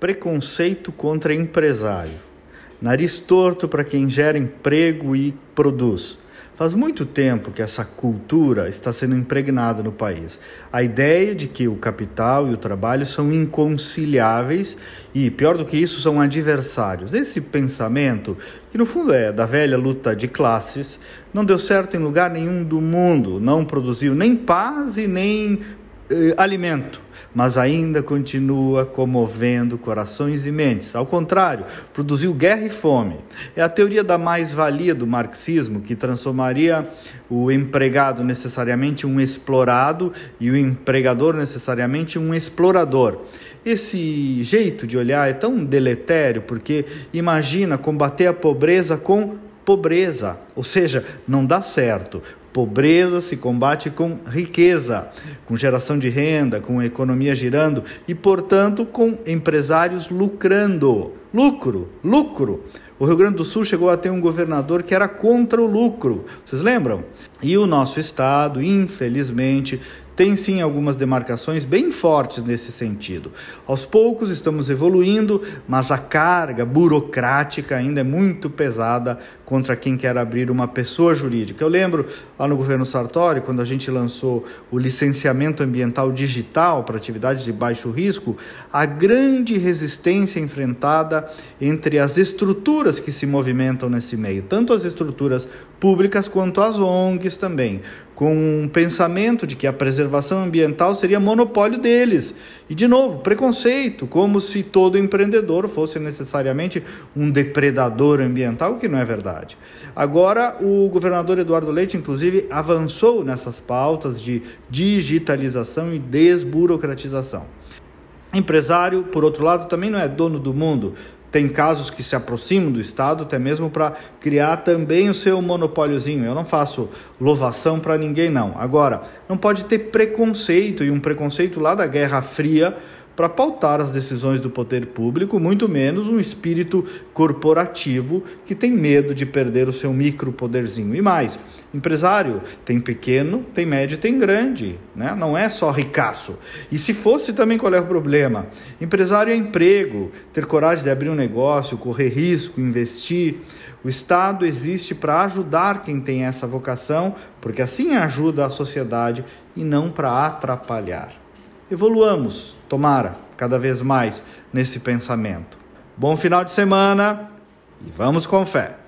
preconceito contra empresário, nariz torto para quem gera emprego e produz. Faz muito tempo que essa cultura está sendo impregnada no país. A ideia de que o capital e o trabalho são inconciliáveis e, pior do que isso, são adversários. Esse pensamento, que no fundo é da velha luta de classes, não deu certo em lugar nenhum do mundo, não produziu nem paz e nem eh, alimento mas ainda continua comovendo corações e mentes. Ao contrário, produziu guerra e fome. É a teoria da mais-valia do marxismo que transformaria o empregado necessariamente um explorado e o empregador necessariamente um explorador. Esse jeito de olhar é tão deletério porque imagina combater a pobreza com pobreza, ou seja, não dá certo. Pobreza se combate com riqueza, com geração de renda, com economia girando e, portanto, com empresários lucrando. Lucro, lucro. O Rio Grande do Sul chegou a ter um governador que era contra o lucro. Vocês lembram? E o nosso estado, infelizmente, tem sim algumas demarcações bem fortes nesse sentido. Aos poucos estamos evoluindo, mas a carga burocrática ainda é muito pesada contra quem quer abrir uma pessoa jurídica. Eu lembro lá no governo Sartori, quando a gente lançou o licenciamento ambiental digital para atividades de baixo risco, a grande resistência enfrentada entre as estruturas que se movimentam nesse meio, tanto as estruturas públicas quanto as ONGs também com um pensamento de que a preservação ambiental seria monopólio deles. E, de novo, preconceito, como se todo empreendedor fosse necessariamente um depredador ambiental, que não é verdade. Agora, o governador Eduardo Leite, inclusive, avançou nessas pautas de digitalização e desburocratização. Empresário, por outro lado, também não é dono do mundo. Tem casos que se aproximam do Estado até mesmo para criar também o seu monopóliozinho. Eu não faço louvação para ninguém, não. Agora, não pode ter preconceito e um preconceito lá da Guerra Fria para pautar as decisões do poder público, muito menos um espírito corporativo que tem medo de perder o seu micropoderzinho. E mais, empresário tem pequeno, tem médio, tem grande, né? não é só ricaço. E se fosse também, qual é o problema? Empresário é emprego, ter coragem de abrir um negócio, correr risco, investir. O Estado existe para ajudar quem tem essa vocação, porque assim ajuda a sociedade e não para atrapalhar. Evoluamos Tomara, cada vez mais nesse pensamento. Bom final de semana e vamos com fé.